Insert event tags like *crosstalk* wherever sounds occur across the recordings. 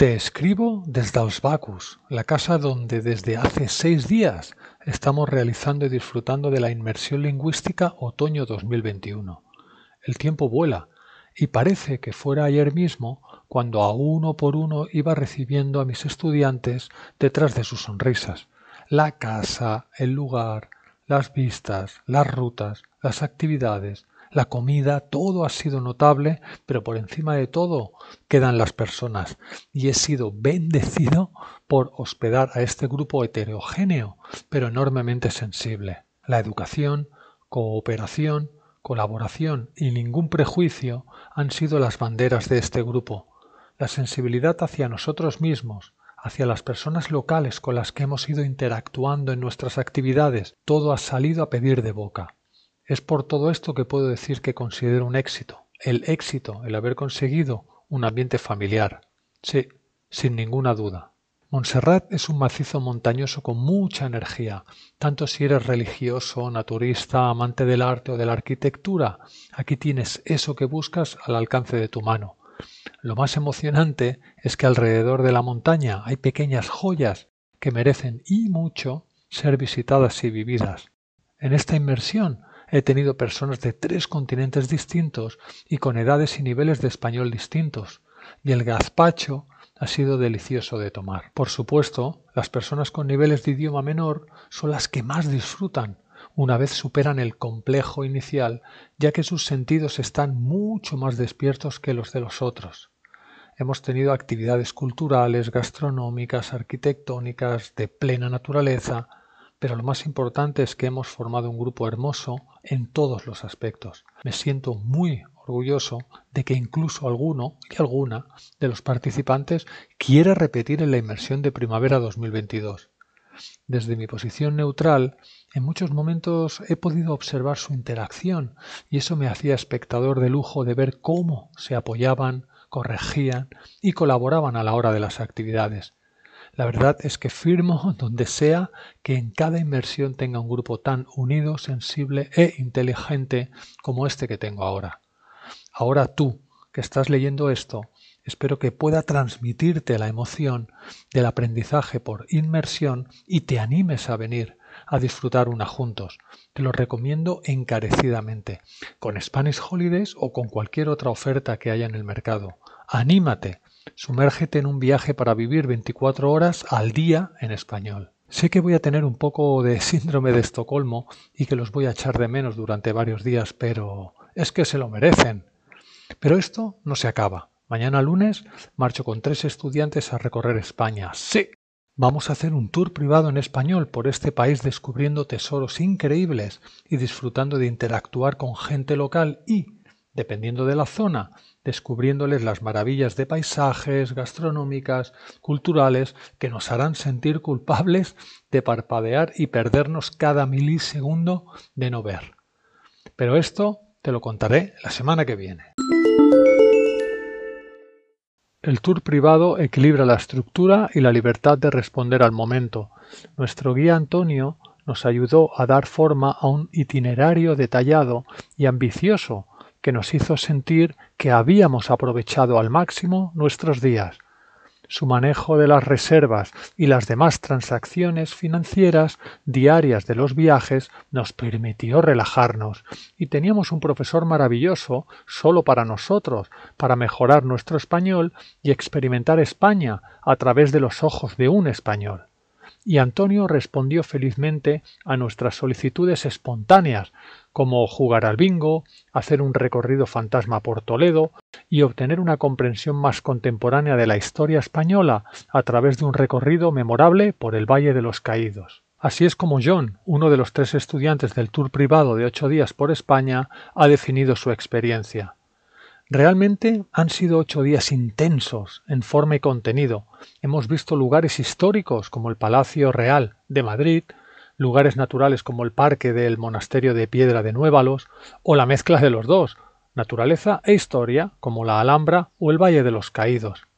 Te escribo desde Ausbacus, la casa donde desde hace seis días estamos realizando y disfrutando de la inmersión lingüística Otoño 2021. El tiempo vuela y parece que fuera ayer mismo cuando a uno por uno iba recibiendo a mis estudiantes detrás de sus sonrisas. La casa, el lugar, las vistas, las rutas, las actividades, la comida, todo ha sido notable, pero por encima de todo quedan las personas. Y he sido bendecido por hospedar a este grupo heterogéneo, pero enormemente sensible. La educación, cooperación, colaboración y ningún prejuicio han sido las banderas de este grupo. La sensibilidad hacia nosotros mismos, hacia las personas locales con las que hemos ido interactuando en nuestras actividades, todo ha salido a pedir de boca. Es por todo esto que puedo decir que considero un éxito. El éxito, el haber conseguido un ambiente familiar. Sí, sin ninguna duda. Montserrat es un macizo montañoso con mucha energía, tanto si eres religioso, naturista, amante del arte o de la arquitectura. Aquí tienes eso que buscas al alcance de tu mano. Lo más emocionante es que alrededor de la montaña hay pequeñas joyas que merecen y mucho ser visitadas y vividas. En esta inmersión He tenido personas de tres continentes distintos y con edades y niveles de español distintos, y el gazpacho ha sido delicioso de tomar. Por supuesto, las personas con niveles de idioma menor son las que más disfrutan una vez superan el complejo inicial, ya que sus sentidos están mucho más despiertos que los de los otros. Hemos tenido actividades culturales, gastronómicas, arquitectónicas, de plena naturaleza, pero lo más importante es que hemos formado un grupo hermoso en todos los aspectos. Me siento muy orgulloso de que incluso alguno y alguna de los participantes quiera repetir en la inmersión de primavera 2022. Desde mi posición neutral, en muchos momentos he podido observar su interacción y eso me hacía espectador de lujo de ver cómo se apoyaban, corregían y colaboraban a la hora de las actividades. La verdad es que firmo donde sea que en cada inmersión tenga un grupo tan unido, sensible e inteligente como este que tengo ahora. Ahora tú, que estás leyendo esto, espero que pueda transmitirte la emoción del aprendizaje por inmersión y te animes a venir a disfrutar una juntos. Te lo recomiendo encarecidamente, con Spanish Holidays o con cualquier otra oferta que haya en el mercado. Anímate, Sumérgete en un viaje para vivir 24 horas al día en español. Sé que voy a tener un poco de síndrome de Estocolmo y que los voy a echar de menos durante varios días, pero es que se lo merecen. Pero esto no se acaba. Mañana lunes marcho con tres estudiantes a recorrer España. Sí. Vamos a hacer un tour privado en español por este país descubriendo tesoros increíbles y disfrutando de interactuar con gente local y, dependiendo de la zona, descubriéndoles las maravillas de paisajes, gastronómicas, culturales, que nos harán sentir culpables de parpadear y perdernos cada milisegundo de no ver. Pero esto te lo contaré la semana que viene. El tour privado equilibra la estructura y la libertad de responder al momento. Nuestro guía Antonio nos ayudó a dar forma a un itinerario detallado y ambicioso que nos hizo sentir que habíamos aprovechado al máximo nuestros días. Su manejo de las reservas y las demás transacciones financieras diarias de los viajes nos permitió relajarnos y teníamos un profesor maravilloso solo para nosotros, para mejorar nuestro español y experimentar España a través de los ojos de un español y Antonio respondió felizmente a nuestras solicitudes espontáneas, como jugar al bingo, hacer un recorrido fantasma por Toledo y obtener una comprensión más contemporánea de la historia española a través de un recorrido memorable por el Valle de los Caídos. Así es como John, uno de los tres estudiantes del tour privado de ocho días por España, ha definido su experiencia. Realmente han sido ocho días intensos en forma y contenido. Hemos visto lugares históricos como el Palacio Real de Madrid, lugares naturales como el Parque del Monasterio de Piedra de Nuévalos, o la mezcla de los dos, naturaleza e historia, como la Alhambra o el Valle de los Caídos.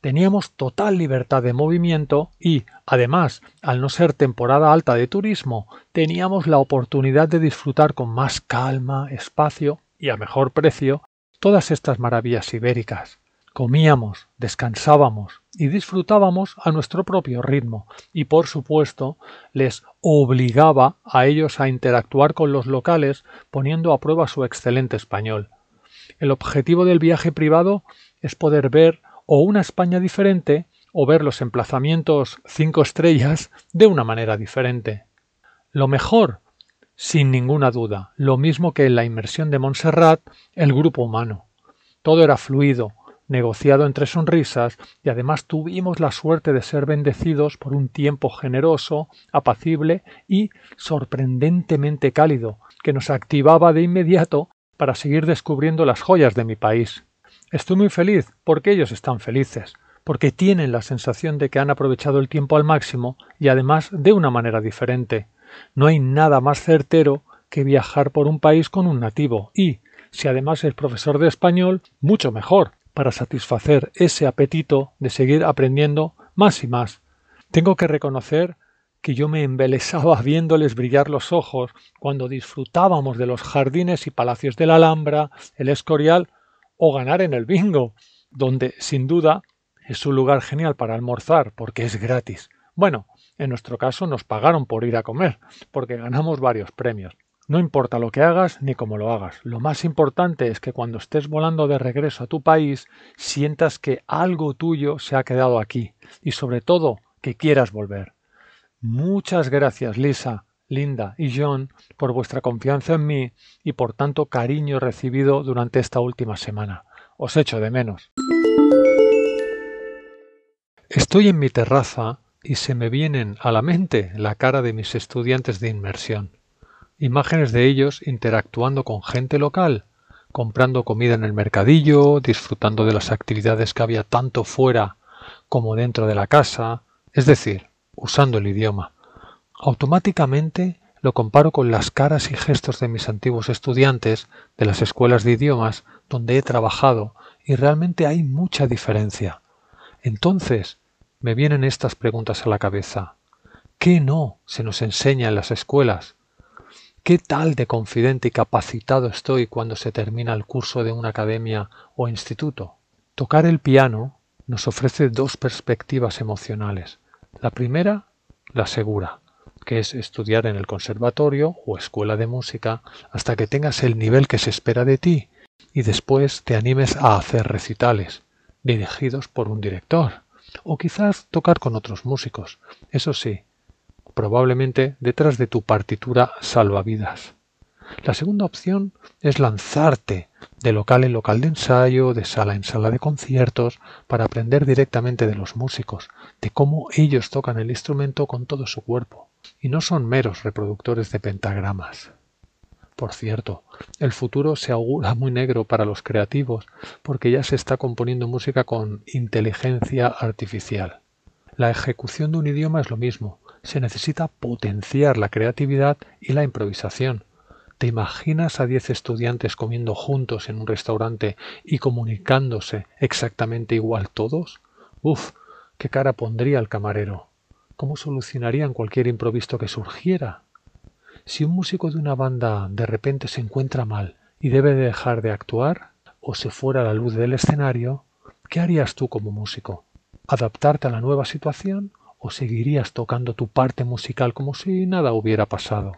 Teníamos total libertad de movimiento y, además, al no ser temporada alta de turismo, teníamos la oportunidad de disfrutar con más calma, espacio y a mejor precio todas estas maravillas ibéricas. Comíamos, descansábamos y disfrutábamos a nuestro propio ritmo y por supuesto les obligaba a ellos a interactuar con los locales poniendo a prueba su excelente español. El objetivo del viaje privado es poder ver o una España diferente o ver los emplazamientos cinco estrellas de una manera diferente. Lo mejor, sin ninguna duda, lo mismo que en la inmersión de Montserrat, el grupo humano. Todo era fluido, negociado entre sonrisas, y además tuvimos la suerte de ser bendecidos por un tiempo generoso, apacible y sorprendentemente cálido, que nos activaba de inmediato para seguir descubriendo las joyas de mi país. Estoy muy feliz porque ellos están felices, porque tienen la sensación de que han aprovechado el tiempo al máximo y además de una manera diferente. No hay nada más certero que viajar por un país con un nativo y, si además es profesor de español, mucho mejor, para satisfacer ese apetito de seguir aprendiendo más y más. Tengo que reconocer que yo me embelesaba *laughs* viéndoles brillar los ojos cuando disfrutábamos de los jardines y palacios de la Alhambra, el Escorial o ganar en el bingo, donde sin duda es un lugar genial para almorzar porque es gratis. Bueno, en nuestro caso nos pagaron por ir a comer, porque ganamos varios premios. No importa lo que hagas ni cómo lo hagas. Lo más importante es que cuando estés volando de regreso a tu país, sientas que algo tuyo se ha quedado aquí y sobre todo que quieras volver. Muchas gracias Lisa, Linda y John por vuestra confianza en mí y por tanto cariño recibido durante esta última semana. Os echo de menos. Estoy en mi terraza y se me vienen a la mente la cara de mis estudiantes de inmersión imágenes de ellos interactuando con gente local, comprando comida en el mercadillo, disfrutando de las actividades que había tanto fuera como dentro de la casa, es decir, usando el idioma. Automáticamente lo comparo con las caras y gestos de mis antiguos estudiantes de las escuelas de idiomas donde he trabajado y realmente hay mucha diferencia. Entonces me vienen estas preguntas a la cabeza. ¿Qué no se nos enseña en las escuelas? ¿Qué tal de confidente y capacitado estoy cuando se termina el curso de una academia o instituto? Tocar el piano nos ofrece dos perspectivas emocionales. La primera, la segura, que es estudiar en el conservatorio o escuela de música hasta que tengas el nivel que se espera de ti y después te animes a hacer recitales, dirigidos por un director, o quizás tocar con otros músicos. Eso sí, probablemente detrás de tu partitura salvavidas. La segunda opción es lanzarte de local en local de ensayo, de sala en sala de conciertos, para aprender directamente de los músicos, de cómo ellos tocan el instrumento con todo su cuerpo, y no son meros reproductores de pentagramas. Por cierto, el futuro se augura muy negro para los creativos, porque ya se está componiendo música con inteligencia artificial. La ejecución de un idioma es lo mismo, se necesita potenciar la creatividad y la improvisación. ¿Te imaginas a diez estudiantes comiendo juntos en un restaurante y comunicándose exactamente igual todos? Uf, qué cara pondría el camarero. ¿Cómo solucionarían cualquier improviso que surgiera? Si un músico de una banda de repente se encuentra mal y debe dejar de actuar, o se fuera la luz del escenario, ¿qué harías tú como músico? ¿Adaptarte a la nueva situación o seguirías tocando tu parte musical como si nada hubiera pasado.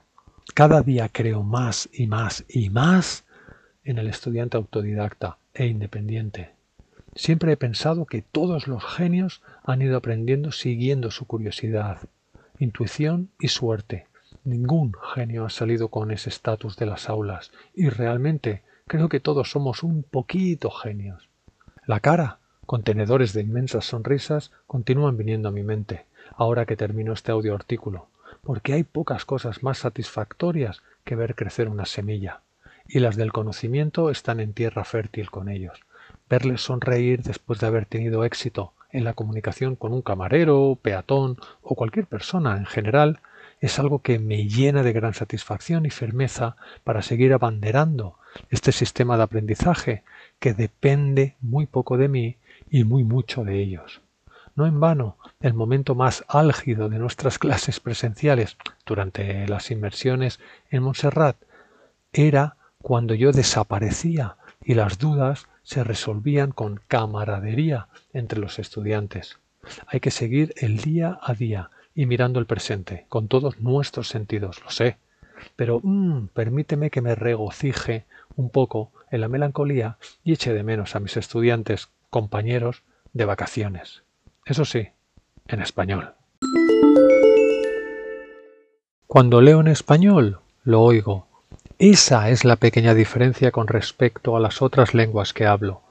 Cada día creo más y más y más en el estudiante autodidacta e independiente. Siempre he pensado que todos los genios han ido aprendiendo siguiendo su curiosidad, intuición y suerte. Ningún genio ha salido con ese estatus de las aulas y realmente creo que todos somos un poquito genios. La cara, contenedores de inmensas sonrisas, continúan viniendo a mi mente ahora que termino este audio artículo, porque hay pocas cosas más satisfactorias que ver crecer una semilla, y las del conocimiento están en tierra fértil con ellos. Verles sonreír después de haber tenido éxito en la comunicación con un camarero, peatón o cualquier persona en general es algo que me llena de gran satisfacción y firmeza para seguir abanderando este sistema de aprendizaje que depende muy poco de mí y muy mucho de ellos. No en vano, el momento más álgido de nuestras *laughs* clases presenciales durante las inmersiones en Montserrat era cuando yo desaparecía y las dudas se resolvían con camaradería entre los estudiantes. Hay que seguir el día a día y mirando el presente, con todos nuestros sentidos, lo sé. Pero mmm, permíteme que me regocije un poco en la melancolía y eche de menos a mis estudiantes, compañeros, de vacaciones. Eso sí, en español. Cuando leo en español, lo oigo. Esa es la pequeña diferencia con respecto a las otras lenguas que hablo.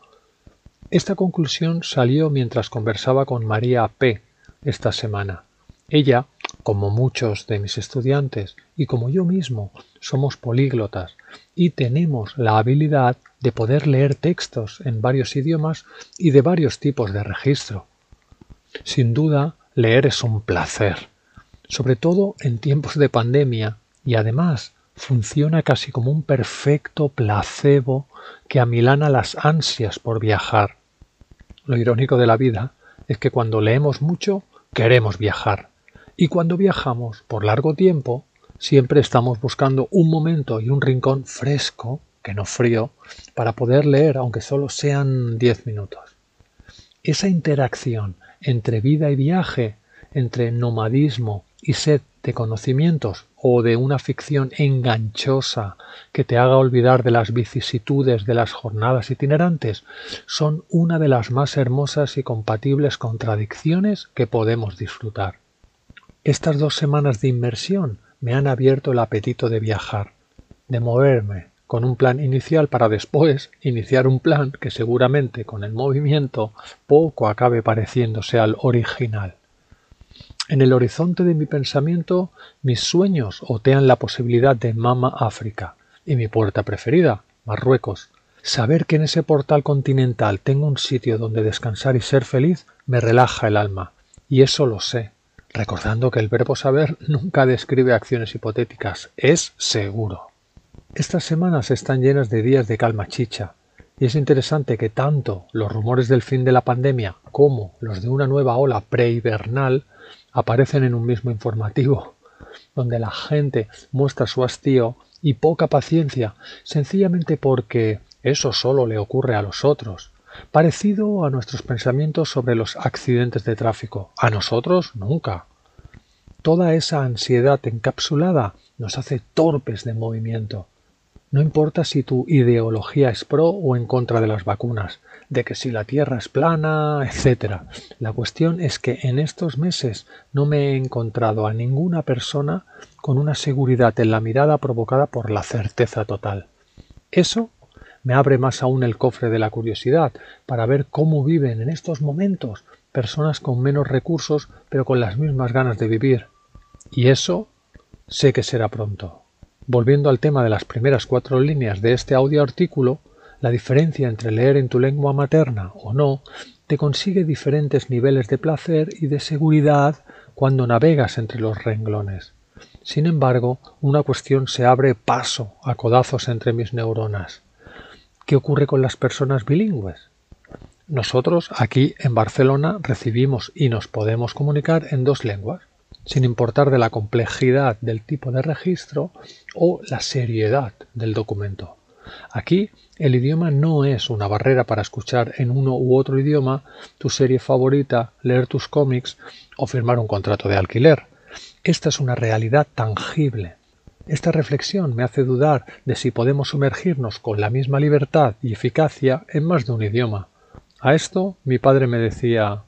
Esta conclusión salió mientras conversaba con María P. esta semana. Ella, como muchos de mis estudiantes y como yo mismo, somos políglotas y tenemos la habilidad de poder leer textos en varios idiomas y de varios tipos de registro. Sin duda, leer es un placer, sobre todo en tiempos de pandemia, y además funciona casi como un perfecto placebo que amilana las ansias por viajar. Lo irónico de la vida es que cuando leemos mucho queremos viajar, y cuando viajamos por largo tiempo siempre estamos buscando un momento y un rincón fresco, que no frío, para poder leer aunque solo sean diez minutos. Esa interacción entre vida y viaje, entre nomadismo y sed de conocimientos o de una ficción enganchosa que te haga olvidar de las vicisitudes de las jornadas itinerantes, son una de las más hermosas y compatibles contradicciones que podemos disfrutar. Estas dos semanas de inmersión me han abierto el apetito de viajar, de moverme, con un plan inicial para después iniciar un plan que seguramente con el movimiento poco acabe pareciéndose al original. En el horizonte de mi pensamiento, mis sueños otean la posibilidad de Mama África y mi puerta preferida, Marruecos. Saber que en ese portal continental tengo un sitio donde descansar y ser feliz me relaja el alma, y eso lo sé, recordando que el verbo saber nunca describe acciones hipotéticas, es seguro. Estas semanas están llenas de días de calma chicha, y es interesante que tanto los rumores del fin de la pandemia como los de una nueva ola prehibernal aparecen en un mismo informativo, donde la gente muestra su hastío y poca paciencia, sencillamente porque eso solo le ocurre a los otros, parecido a nuestros pensamientos sobre los accidentes de tráfico. A nosotros nunca. Toda esa ansiedad encapsulada nos hace torpes de movimiento. No importa si tu ideología es pro o en contra de las vacunas, de que si la Tierra es plana, etc. La cuestión es que en estos meses no me he encontrado a ninguna persona con una seguridad en la mirada provocada por la certeza total. Eso me abre más aún el cofre de la curiosidad para ver cómo viven en estos momentos personas con menos recursos pero con las mismas ganas de vivir. Y eso sé que será pronto. Volviendo al tema de las primeras cuatro líneas de este audio artículo, la diferencia entre leer en tu lengua materna o no te consigue diferentes niveles de placer y de seguridad cuando navegas entre los renglones. Sin embargo, una cuestión se abre paso a codazos entre mis neuronas. ¿Qué ocurre con las personas bilingües? Nosotros aquí en Barcelona recibimos y nos podemos comunicar en dos lenguas, sin importar de la complejidad del tipo de registro o la seriedad del documento. Aquí el idioma no es una barrera para escuchar en uno u otro idioma tu serie favorita, leer tus cómics o firmar un contrato de alquiler. Esta es una realidad tangible. Esta reflexión me hace dudar de si podemos sumergirnos con la misma libertad y eficacia en más de un idioma. A esto mi padre me decía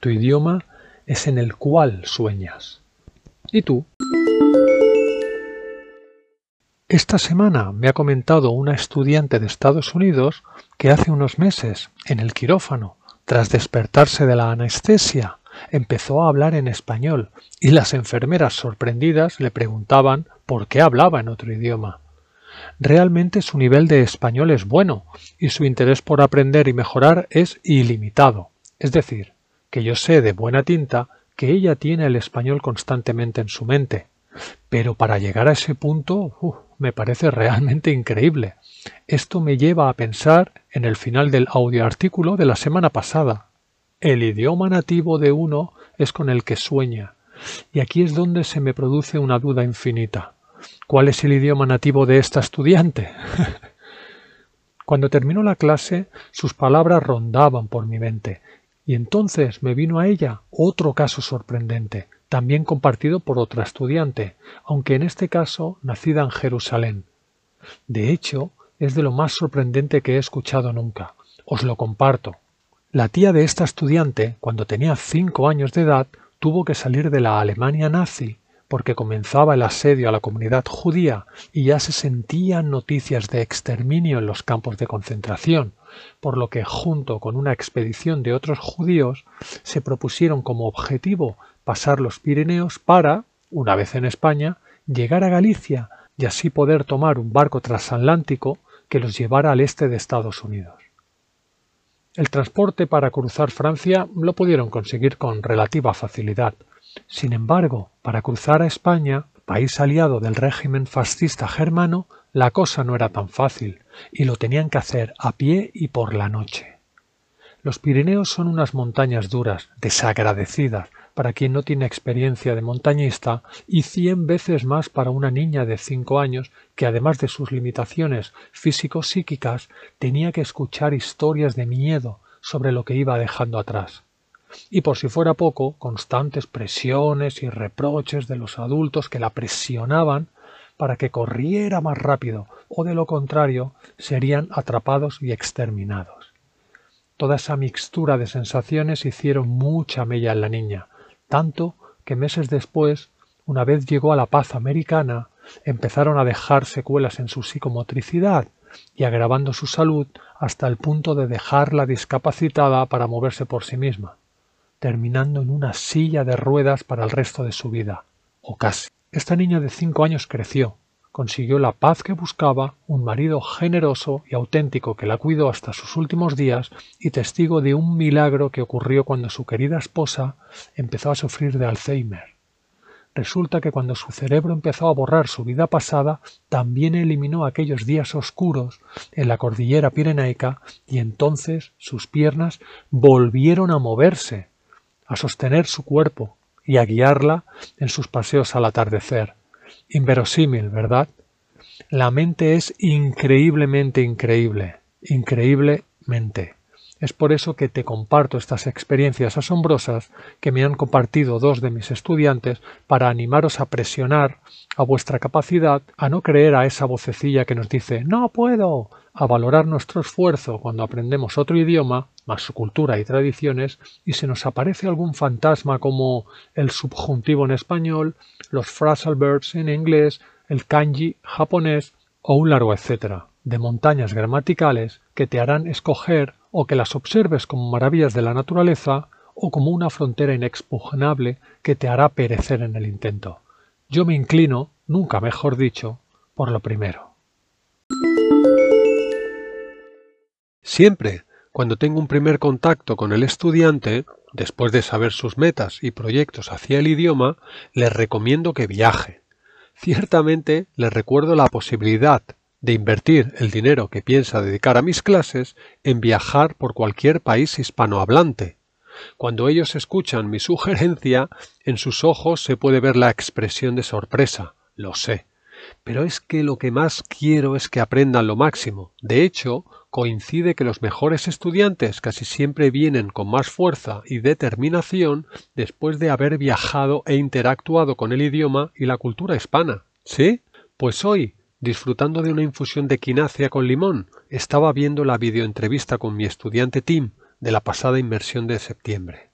Tu idioma es en el cual sueñas. ¿Y tú? Esta semana me ha comentado una estudiante de Estados Unidos que hace unos meses, en el quirófano, tras despertarse de la anestesia, empezó a hablar en español y las enfermeras sorprendidas le preguntaban por qué hablaba en otro idioma. Realmente su nivel de español es bueno y su interés por aprender y mejorar es ilimitado. Es decir, que yo sé de buena tinta que ella tiene el español constantemente en su mente. Pero para llegar a ese punto me parece realmente increíble. Esto me lleva a pensar en el final del audioartículo de la semana pasada. El idioma nativo de uno es con el que sueña. Y aquí es donde se me produce una duda infinita. ¿Cuál es el idioma nativo de esta estudiante? *laughs* Cuando terminó la clase, sus palabras rondaban por mi mente, y entonces me vino a ella otro caso sorprendente, también compartido por otra estudiante, aunque en este caso nacida en Jerusalén. De hecho, es de lo más sorprendente que he escuchado nunca. Os lo comparto. La tía de esta estudiante, cuando tenía cinco años de edad, tuvo que salir de la Alemania nazi porque comenzaba el asedio a la comunidad judía y ya se sentían noticias de exterminio en los campos de concentración, por lo que junto con una expedición de otros judíos se propusieron como objetivo pasar los Pirineos para, una vez en España, llegar a Galicia y así poder tomar un barco transatlántico que los llevara al este de Estados Unidos. El transporte para cruzar Francia lo pudieron conseguir con relativa facilidad, sin embargo, para cruzar a España, país aliado del régimen fascista germano, la cosa no era tan fácil, y lo tenían que hacer a pie y por la noche. Los Pirineos son unas montañas duras, desagradecidas, para quien no tiene experiencia de montañista, y cien veces más para una niña de cinco años que, además de sus limitaciones físico-psíquicas, tenía que escuchar historias de miedo sobre lo que iba dejando atrás y por si fuera poco, constantes presiones y reproches de los adultos que la presionaban para que corriera más rápido, o de lo contrario serían atrapados y exterminados. Toda esa mixtura de sensaciones hicieron mucha mella en la niña, tanto que meses después, una vez llegó a la paz americana, empezaron a dejar secuelas en su psicomotricidad y agravando su salud hasta el punto de dejarla discapacitada para moverse por sí misma terminando en una silla de ruedas para el resto de su vida, o casi. Esta niña de cinco años creció, consiguió la paz que buscaba, un marido generoso y auténtico que la cuidó hasta sus últimos días y testigo de un milagro que ocurrió cuando su querida esposa empezó a sufrir de Alzheimer. Resulta que cuando su cerebro empezó a borrar su vida pasada, también eliminó aquellos días oscuros en la cordillera pirenaica y entonces sus piernas volvieron a moverse, a sostener su cuerpo y a guiarla en sus paseos al atardecer. Inverosímil, ¿verdad? La mente es increíblemente increíble, increíblemente. Es por eso que te comparto estas experiencias asombrosas que me han compartido dos de mis estudiantes para animaros a presionar a vuestra capacidad a no creer a esa vocecilla que nos dice no puedo, a valorar nuestro esfuerzo cuando aprendemos otro idioma, más su cultura y tradiciones, y se nos aparece algún fantasma como el subjuntivo en español, los phrasal verbs en inglés, el kanji japonés o un largo etcétera de montañas gramaticales que te harán escoger o que las observes como maravillas de la naturaleza o como una frontera inexpugnable que te hará perecer en el intento. Yo me inclino, nunca mejor dicho, por lo primero. Siempre, cuando tengo un primer contacto con el estudiante, después de saber sus metas y proyectos hacia el idioma, le recomiendo que viaje. Ciertamente le recuerdo la posibilidad de invertir el dinero que piensa dedicar a mis clases en viajar por cualquier país hispanohablante. Cuando ellos escuchan mi sugerencia, en sus ojos se puede ver la expresión de sorpresa, lo sé. Pero es que lo que más quiero es que aprendan lo máximo. De hecho, coincide que los mejores estudiantes casi siempre vienen con más fuerza y determinación después de haber viajado e interactuado con el idioma y la cultura hispana. ¿Sí? Pues hoy Disfrutando de una infusión de quinácea con limón, estaba viendo la videoentrevista con mi estudiante Tim de la pasada inmersión de septiembre.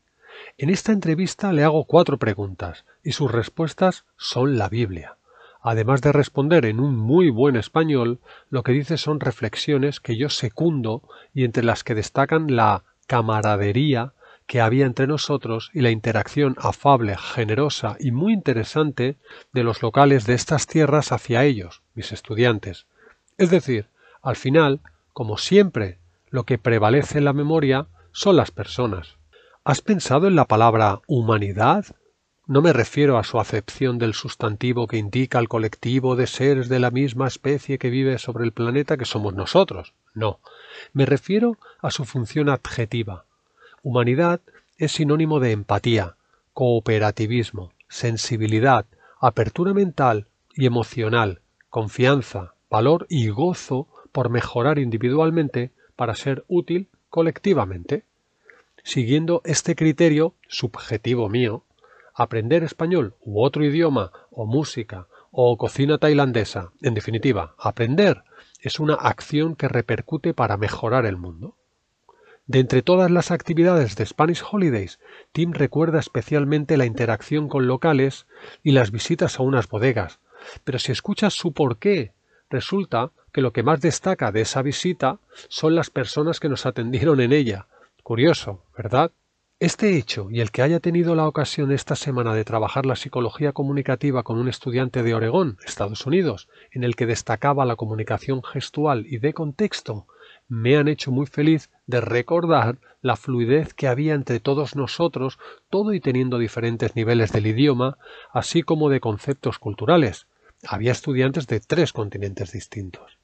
En esta entrevista le hago cuatro preguntas y sus respuestas son la Biblia. Además de responder en un muy buen español, lo que dice son reflexiones que yo secundo y entre las que destacan la camaradería que había entre nosotros y la interacción afable, generosa y muy interesante de los locales de estas tierras hacia ellos, mis estudiantes. Es decir, al final, como siempre, lo que prevalece en la memoria son las personas. ¿Has pensado en la palabra humanidad? No me refiero a su acepción del sustantivo que indica al colectivo de seres de la misma especie que vive sobre el planeta que somos nosotros. No, me refiero a su función adjetiva, Humanidad es sinónimo de empatía, cooperativismo, sensibilidad, apertura mental y emocional, confianza, valor y gozo por mejorar individualmente para ser útil colectivamente. Siguiendo este criterio subjetivo mío, aprender español u otro idioma o música o cocina tailandesa, en definitiva, aprender es una acción que repercute para mejorar el mundo. De entre todas las actividades de Spanish Holidays, Tim recuerda especialmente la interacción con locales y las visitas a unas bodegas, pero si escuchas su porqué, resulta que lo que más destaca de esa visita son las personas que nos atendieron en ella. Curioso, ¿verdad? Este hecho y el que haya tenido la ocasión esta semana de trabajar la psicología comunicativa con un estudiante de Oregón, Estados Unidos, en el que destacaba la comunicación gestual y de contexto, me han hecho muy feliz de recordar la fluidez que había entre todos nosotros, todo y teniendo diferentes niveles del idioma, así como de conceptos culturales. Había estudiantes de tres continentes distintos.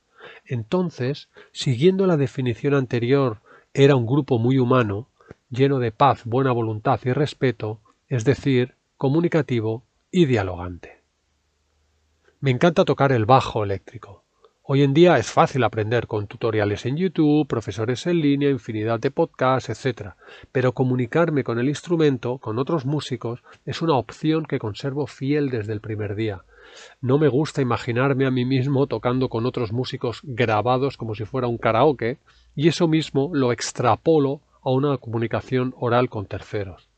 Entonces, siguiendo la definición anterior, era un grupo muy humano, lleno de paz, buena voluntad y respeto, es decir, comunicativo y dialogante. Me encanta tocar el bajo eléctrico. Hoy en día es fácil aprender con tutoriales en YouTube, profesores en línea, infinidad de podcasts, etc. Pero comunicarme con el instrumento, con otros músicos, es una opción que conservo fiel desde el primer día. No me gusta imaginarme a mí mismo tocando con otros músicos grabados como si fuera un karaoke, y eso mismo lo extrapolo a una comunicación oral con terceros.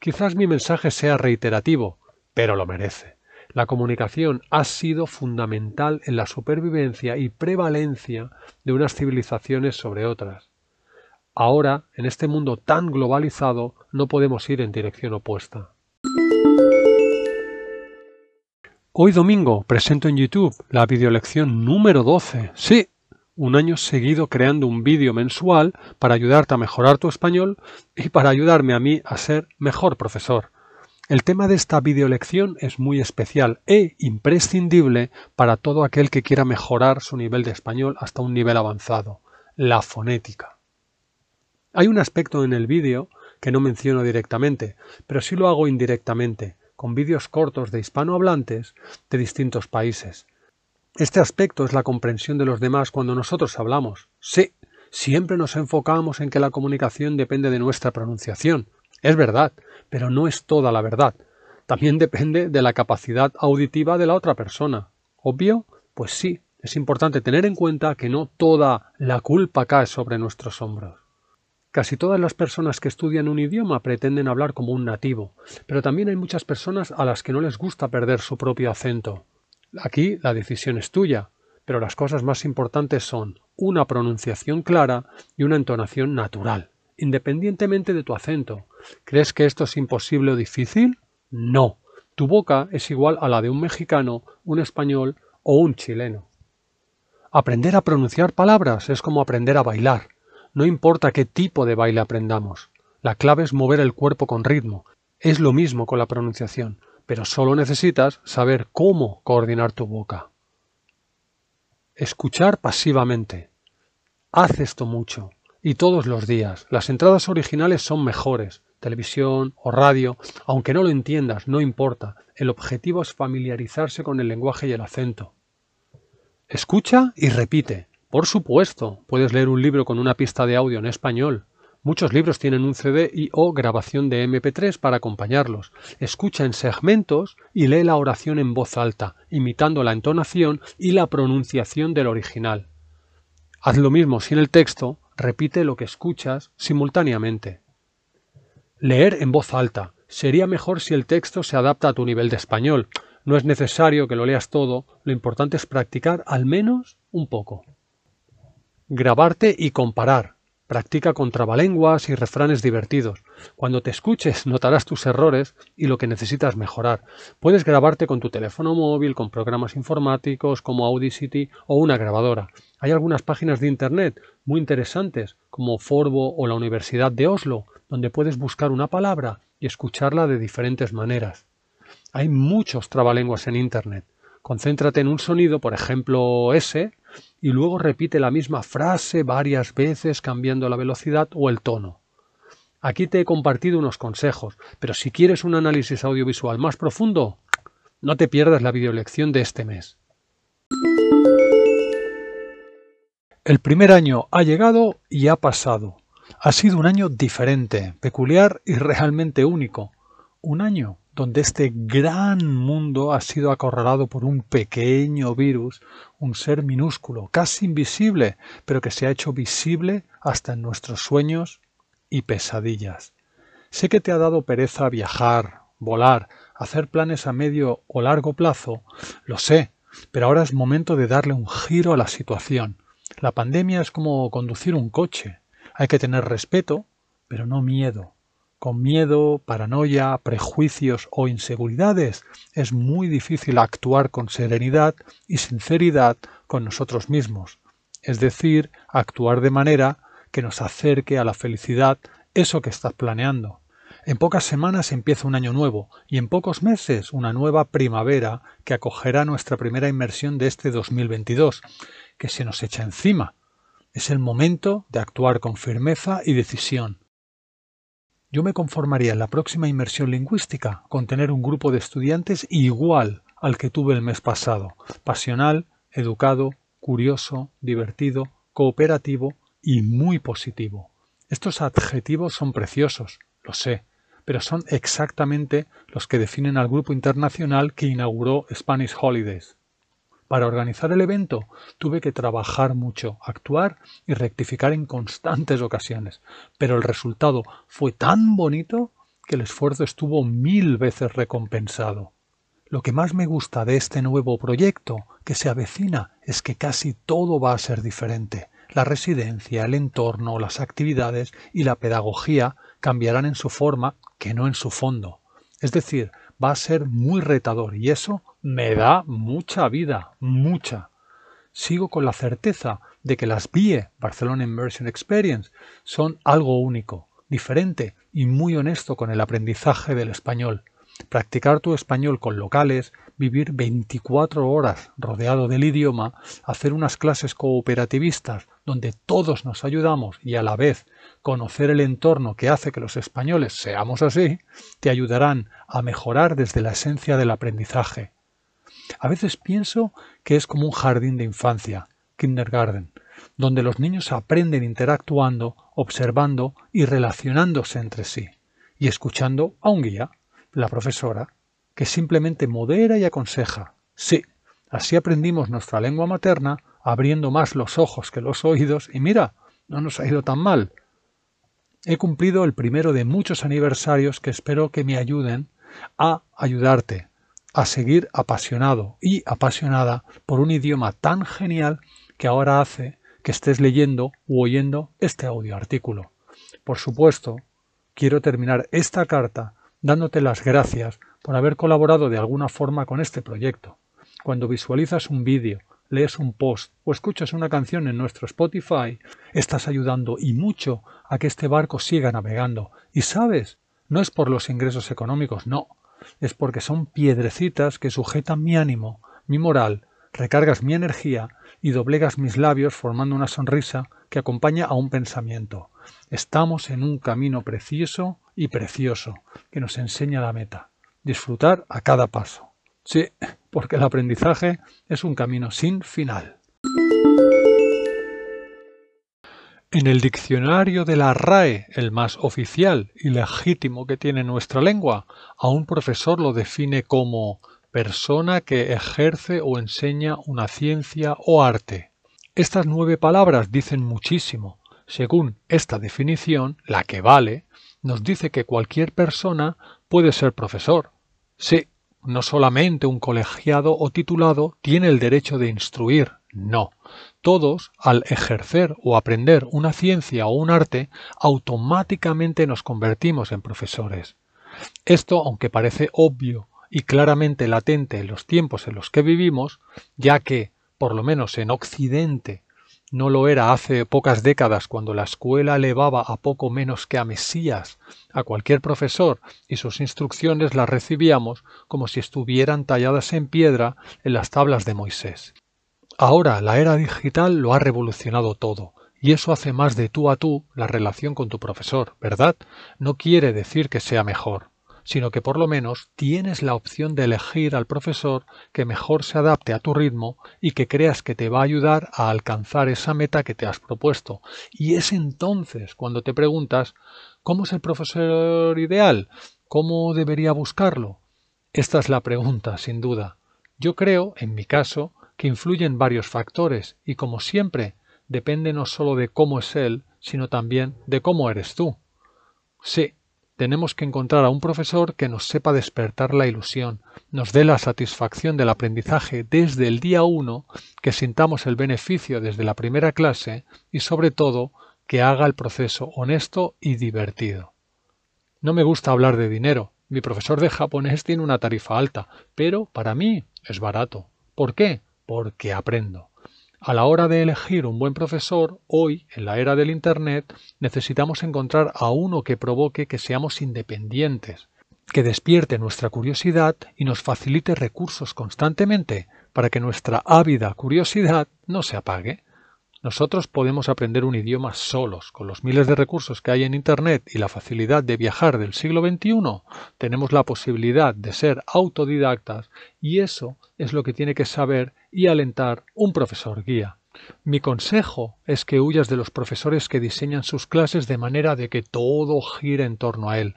Quizás mi mensaje sea reiterativo, pero lo merece. La comunicación ha sido fundamental en la supervivencia y prevalencia de unas civilizaciones sobre otras. Ahora, en este mundo tan globalizado, no podemos ir en dirección opuesta. Hoy domingo presento en YouTube la videolección número 12. Sí, un año seguido creando un vídeo mensual para ayudarte a mejorar tu español y para ayudarme a mí a ser mejor profesor. El tema de esta videolección es muy especial e imprescindible para todo aquel que quiera mejorar su nivel de español hasta un nivel avanzado, la fonética. Hay un aspecto en el vídeo que no menciono directamente, pero sí lo hago indirectamente, con vídeos cortos de hispanohablantes de distintos países, este aspecto es la comprensión de los demás cuando nosotros hablamos. Sí, siempre nos enfocamos en que la comunicación depende de nuestra pronunciación. Es verdad, pero no es toda la verdad. También depende de la capacidad auditiva de la otra persona. ¿Obvio? Pues sí, es importante tener en cuenta que no toda la culpa cae sobre nuestros hombros. Casi todas las personas que estudian un idioma pretenden hablar como un nativo, pero también hay muchas personas a las que no les gusta perder su propio acento. Aquí la decisión es tuya, pero las cosas más importantes son una pronunciación clara y una entonación natural, independientemente de tu acento. ¿Crees que esto es imposible o difícil? No. Tu boca es igual a la de un mexicano, un español o un chileno. Aprender a pronunciar palabras es como aprender a bailar. No importa qué tipo de baile aprendamos. La clave es mover el cuerpo con ritmo. Es lo mismo con la pronunciación pero solo necesitas saber cómo coordinar tu boca. Escuchar pasivamente. Haz esto mucho y todos los días. Las entradas originales son mejores, televisión o radio, aunque no lo entiendas, no importa. El objetivo es familiarizarse con el lenguaje y el acento. Escucha y repite. Por supuesto, puedes leer un libro con una pista de audio en español, Muchos libros tienen un CD y o grabación de MP3 para acompañarlos. Escucha en segmentos y lee la oración en voz alta, imitando la entonación y la pronunciación del original. Haz lo mismo sin el texto, repite lo que escuchas simultáneamente. Leer en voz alta. Sería mejor si el texto se adapta a tu nivel de español. No es necesario que lo leas todo, lo importante es practicar al menos un poco. Grabarte y comparar. Practica con trabalenguas y refranes divertidos. Cuando te escuches notarás tus errores y lo que necesitas mejorar. Puedes grabarte con tu teléfono móvil, con programas informáticos como Audacity o una grabadora. Hay algunas páginas de Internet muy interesantes como Forbo o la Universidad de Oslo, donde puedes buscar una palabra y escucharla de diferentes maneras. Hay muchos trabalenguas en Internet. Concéntrate en un sonido, por ejemplo S, y luego repite la misma frase varias veces cambiando la velocidad o el tono. Aquí te he compartido unos consejos, pero si quieres un análisis audiovisual más profundo, no te pierdas la videolección de este mes. El primer año ha llegado y ha pasado. Ha sido un año diferente, peculiar y realmente único. Un año donde este gran mundo ha sido acorralado por un pequeño virus, un ser minúsculo, casi invisible, pero que se ha hecho visible hasta en nuestros sueños y pesadillas. Sé que te ha dado pereza viajar, volar, hacer planes a medio o largo plazo, lo sé, pero ahora es momento de darle un giro a la situación. La pandemia es como conducir un coche. Hay que tener respeto, pero no miedo. Con miedo, paranoia, prejuicios o inseguridades es muy difícil actuar con serenidad y sinceridad con nosotros mismos, es decir, actuar de manera que nos acerque a la felicidad eso que estás planeando. En pocas semanas empieza un año nuevo y en pocos meses una nueva primavera que acogerá nuestra primera inmersión de este 2022, que se nos echa encima. Es el momento de actuar con firmeza y decisión. Yo me conformaría en la próxima inmersión lingüística con tener un grupo de estudiantes igual al que tuve el mes pasado, pasional, educado, curioso, divertido, cooperativo y muy positivo. Estos adjetivos son preciosos, lo sé, pero son exactamente los que definen al grupo internacional que inauguró Spanish Holidays. Para organizar el evento tuve que trabajar mucho, actuar y rectificar en constantes ocasiones, pero el resultado fue tan bonito que el esfuerzo estuvo mil veces recompensado. Lo que más me gusta de este nuevo proyecto que se avecina es que casi todo va a ser diferente. La residencia, el entorno, las actividades y la pedagogía cambiarán en su forma que no en su fondo. Es decir, va a ser muy retador y eso me da mucha vida, mucha. Sigo con la certeza de que las BIE, Barcelona Immersion Experience, son algo único, diferente y muy honesto con el aprendizaje del español. Practicar tu español con locales, vivir 24 horas rodeado del idioma, hacer unas clases cooperativistas donde todos nos ayudamos y a la vez conocer el entorno que hace que los españoles seamos así, te ayudarán a mejorar desde la esencia del aprendizaje. A veces pienso que es como un jardín de infancia, kindergarten, donde los niños aprenden interactuando, observando y relacionándose entre sí, y escuchando a un guía, la profesora, que simplemente modera y aconseja. Sí, así aprendimos nuestra lengua materna, abriendo más los ojos que los oídos, y mira, no nos ha ido tan mal. He cumplido el primero de muchos aniversarios que espero que me ayuden a ayudarte a seguir apasionado y apasionada por un idioma tan genial que ahora hace que estés leyendo u oyendo este audio artículo. Por supuesto, quiero terminar esta carta dándote las gracias por haber colaborado de alguna forma con este proyecto. Cuando visualizas un vídeo, lees un post o escuchas una canción en nuestro Spotify, estás ayudando y mucho a que este barco siga navegando. Y sabes, no es por los ingresos económicos, no, es porque son piedrecitas que sujetan mi ánimo, mi moral, recargas mi energía y doblegas mis labios formando una sonrisa que acompaña a un pensamiento. Estamos en un camino precioso y precioso que nos enseña la meta. Disfrutar a cada paso. Sí, porque el aprendizaje es un camino sin final. En el diccionario de la RAE, el más oficial y legítimo que tiene nuestra lengua, a un profesor lo define como persona que ejerce o enseña una ciencia o arte. Estas nueve palabras dicen muchísimo. Según esta definición, la que vale, nos dice que cualquier persona puede ser profesor. Sí, no solamente un colegiado o titulado tiene el derecho de instruir, no. Todos, al ejercer o aprender una ciencia o un arte, automáticamente nos convertimos en profesores. Esto, aunque parece obvio y claramente latente en los tiempos en los que vivimos, ya que, por lo menos en Occidente, no lo era hace pocas décadas cuando la escuela elevaba a poco menos que a Mesías a cualquier profesor y sus instrucciones las recibíamos como si estuvieran talladas en piedra en las tablas de Moisés. Ahora la era digital lo ha revolucionado todo, y eso hace más de tú a tú la relación con tu profesor, ¿verdad? No quiere decir que sea mejor. sino que por lo menos tienes la opción de elegir al profesor que mejor se adapte a tu ritmo y que creas que te va a ayudar a alcanzar esa meta que te has propuesto. Y es entonces cuando te preguntas ¿cómo es el profesor ideal? ¿Cómo debería buscarlo? Esta es la pregunta, sin duda. Yo creo, en mi caso, que influyen varios factores y como siempre depende no solo de cómo es él, sino también de cómo eres tú. Sí, tenemos que encontrar a un profesor que nos sepa despertar la ilusión, nos dé la satisfacción del aprendizaje desde el día uno, que sintamos el beneficio desde la primera clase y sobre todo que haga el proceso honesto y divertido. No me gusta hablar de dinero. Mi profesor de japonés tiene una tarifa alta, pero para mí es barato. ¿Por qué? Porque aprendo. A la hora de elegir un buen profesor, hoy, en la era del Internet, necesitamos encontrar a uno que provoque que seamos independientes, que despierte nuestra curiosidad y nos facilite recursos constantemente para que nuestra ávida curiosidad no se apague. Nosotros podemos aprender un idioma solos, con los miles de recursos que hay en Internet y la facilidad de viajar del siglo XXI. Tenemos la posibilidad de ser autodidactas y eso es lo que tiene que saber y alentar un profesor guía. Mi consejo es que huyas de los profesores que diseñan sus clases de manera de que todo gire en torno a él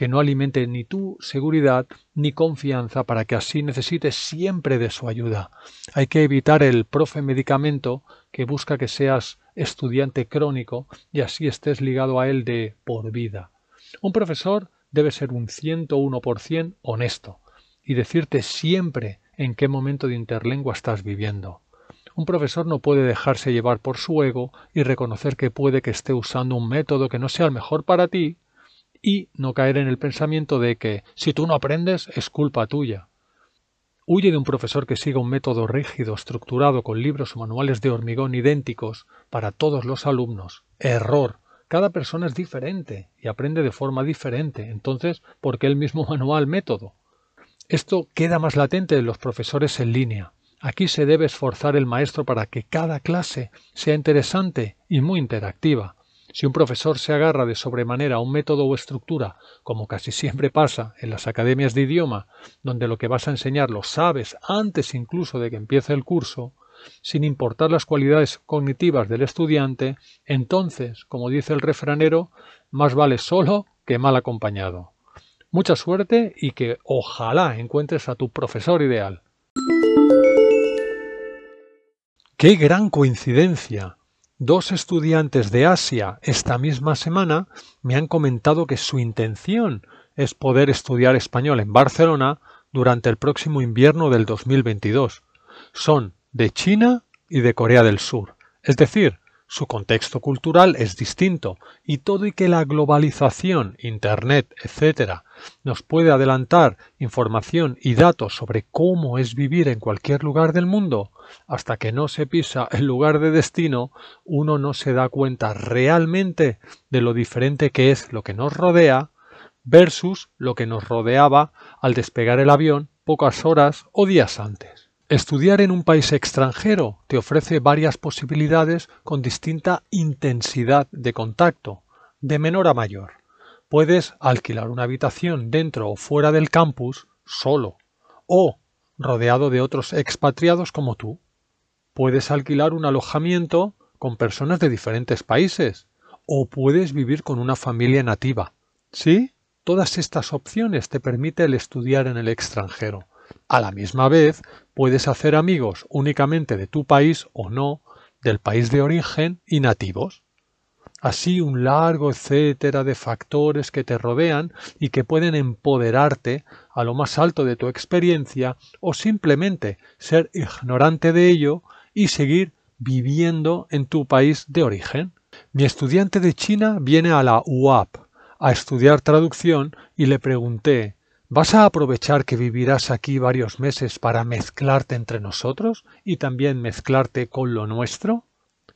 que no alimente ni tu seguridad ni confianza para que así necesites siempre de su ayuda. Hay que evitar el profe medicamento que busca que seas estudiante crónico y así estés ligado a él de por vida. Un profesor debe ser un 101% honesto y decirte siempre en qué momento de interlengua estás viviendo. Un profesor no puede dejarse llevar por su ego y reconocer que puede que esté usando un método que no sea el mejor para ti y no caer en el pensamiento de que si tú no aprendes es culpa tuya. Huye de un profesor que siga un método rígido, estructurado, con libros o manuales de hormigón idénticos para todos los alumnos. Error. Cada persona es diferente y aprende de forma diferente. Entonces, ¿por qué el mismo manual método? Esto queda más latente en los profesores en línea. Aquí se debe esforzar el maestro para que cada clase sea interesante y muy interactiva. Si un profesor se agarra de sobremanera a un método o estructura, como casi siempre pasa en las academias de idioma, donde lo que vas a enseñar lo sabes antes incluso de que empiece el curso, sin importar las cualidades cognitivas del estudiante, entonces, como dice el refranero, más vale solo que mal acompañado. Mucha suerte y que ojalá encuentres a tu profesor ideal. ¡Qué gran coincidencia! Dos estudiantes de Asia esta misma semana me han comentado que su intención es poder estudiar español en Barcelona durante el próximo invierno del 2022. Son de China y de Corea del Sur. Es decir, su contexto cultural es distinto y todo y que la globalización, Internet, etc., nos puede adelantar información y datos sobre cómo es vivir en cualquier lugar del mundo, hasta que no se pisa el lugar de destino, uno no se da cuenta realmente de lo diferente que es lo que nos rodea versus lo que nos rodeaba al despegar el avión pocas horas o días antes. Estudiar en un país extranjero te ofrece varias posibilidades con distinta intensidad de contacto, de menor a mayor. Puedes alquilar una habitación dentro o fuera del campus solo, o rodeado de otros expatriados como tú. Puedes alquilar un alojamiento con personas de diferentes países, o puedes vivir con una familia nativa. ¿Sí? Todas estas opciones te permite el estudiar en el extranjero. A la misma vez, puedes hacer amigos únicamente de tu país o no, del país de origen y nativos. Así un largo etcétera de factores que te rodean y que pueden empoderarte a lo más alto de tu experiencia o simplemente ser ignorante de ello y seguir viviendo en tu país de origen. Mi estudiante de China viene a la UAP a estudiar traducción y le pregunté ¿Vas a aprovechar que vivirás aquí varios meses para mezclarte entre nosotros y también mezclarte con lo nuestro?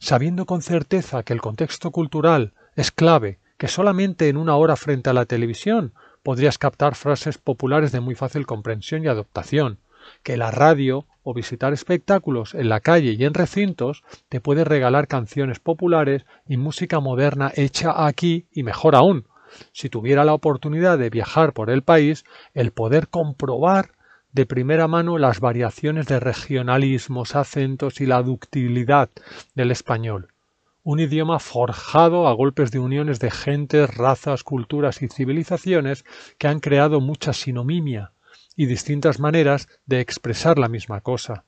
Sabiendo con certeza que el contexto cultural es clave, que solamente en una hora frente a la televisión podrías captar frases populares de muy fácil comprensión y adoptación, que la radio o visitar espectáculos en la calle y en recintos te puede regalar canciones populares y música moderna hecha aquí y mejor aún, si tuviera la oportunidad de viajar por el país, el poder comprobar de primera mano las variaciones de regionalismos, acentos y la ductilidad del español. Un idioma forjado a golpes de uniones de gentes, razas, culturas y civilizaciones que han creado mucha sinomimia y distintas maneras de expresar la misma cosa.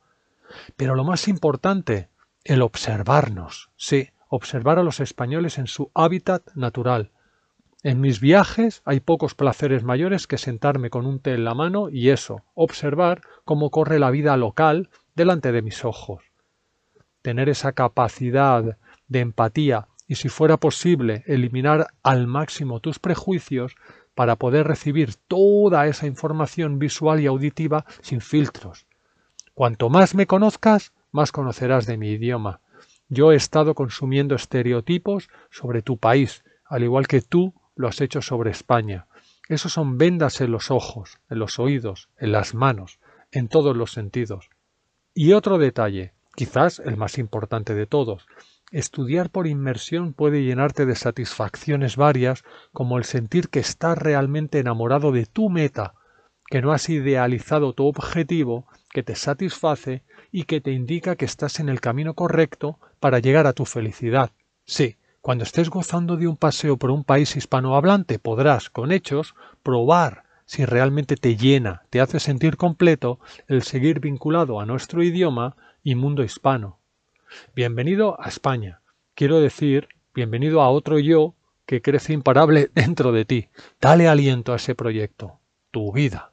Pero lo más importante, el observarnos, sí, observar a los españoles en su hábitat natural. En mis viajes hay pocos placeres mayores que sentarme con un té en la mano y eso, observar cómo corre la vida local delante de mis ojos. Tener esa capacidad de empatía y si fuera posible eliminar al máximo tus prejuicios para poder recibir toda esa información visual y auditiva sin filtros. Cuanto más me conozcas, más conocerás de mi idioma. Yo he estado consumiendo estereotipos sobre tu país, al igual que tú lo has hecho sobre España. Esos son vendas en los ojos, en los oídos, en las manos, en todos los sentidos. Y otro detalle, quizás el más importante de todos, estudiar por inmersión puede llenarte de satisfacciones varias, como el sentir que estás realmente enamorado de tu meta, que no has idealizado tu objetivo, que te satisface y que te indica que estás en el camino correcto para llegar a tu felicidad. Sí, cuando estés gozando de un paseo por un país hispanohablante podrás, con hechos, probar si realmente te llena, te hace sentir completo el seguir vinculado a nuestro idioma y mundo hispano. Bienvenido a España. Quiero decir, bienvenido a otro yo que crece imparable *laughs* dentro de ti. Dale aliento a ese proyecto, tu vida.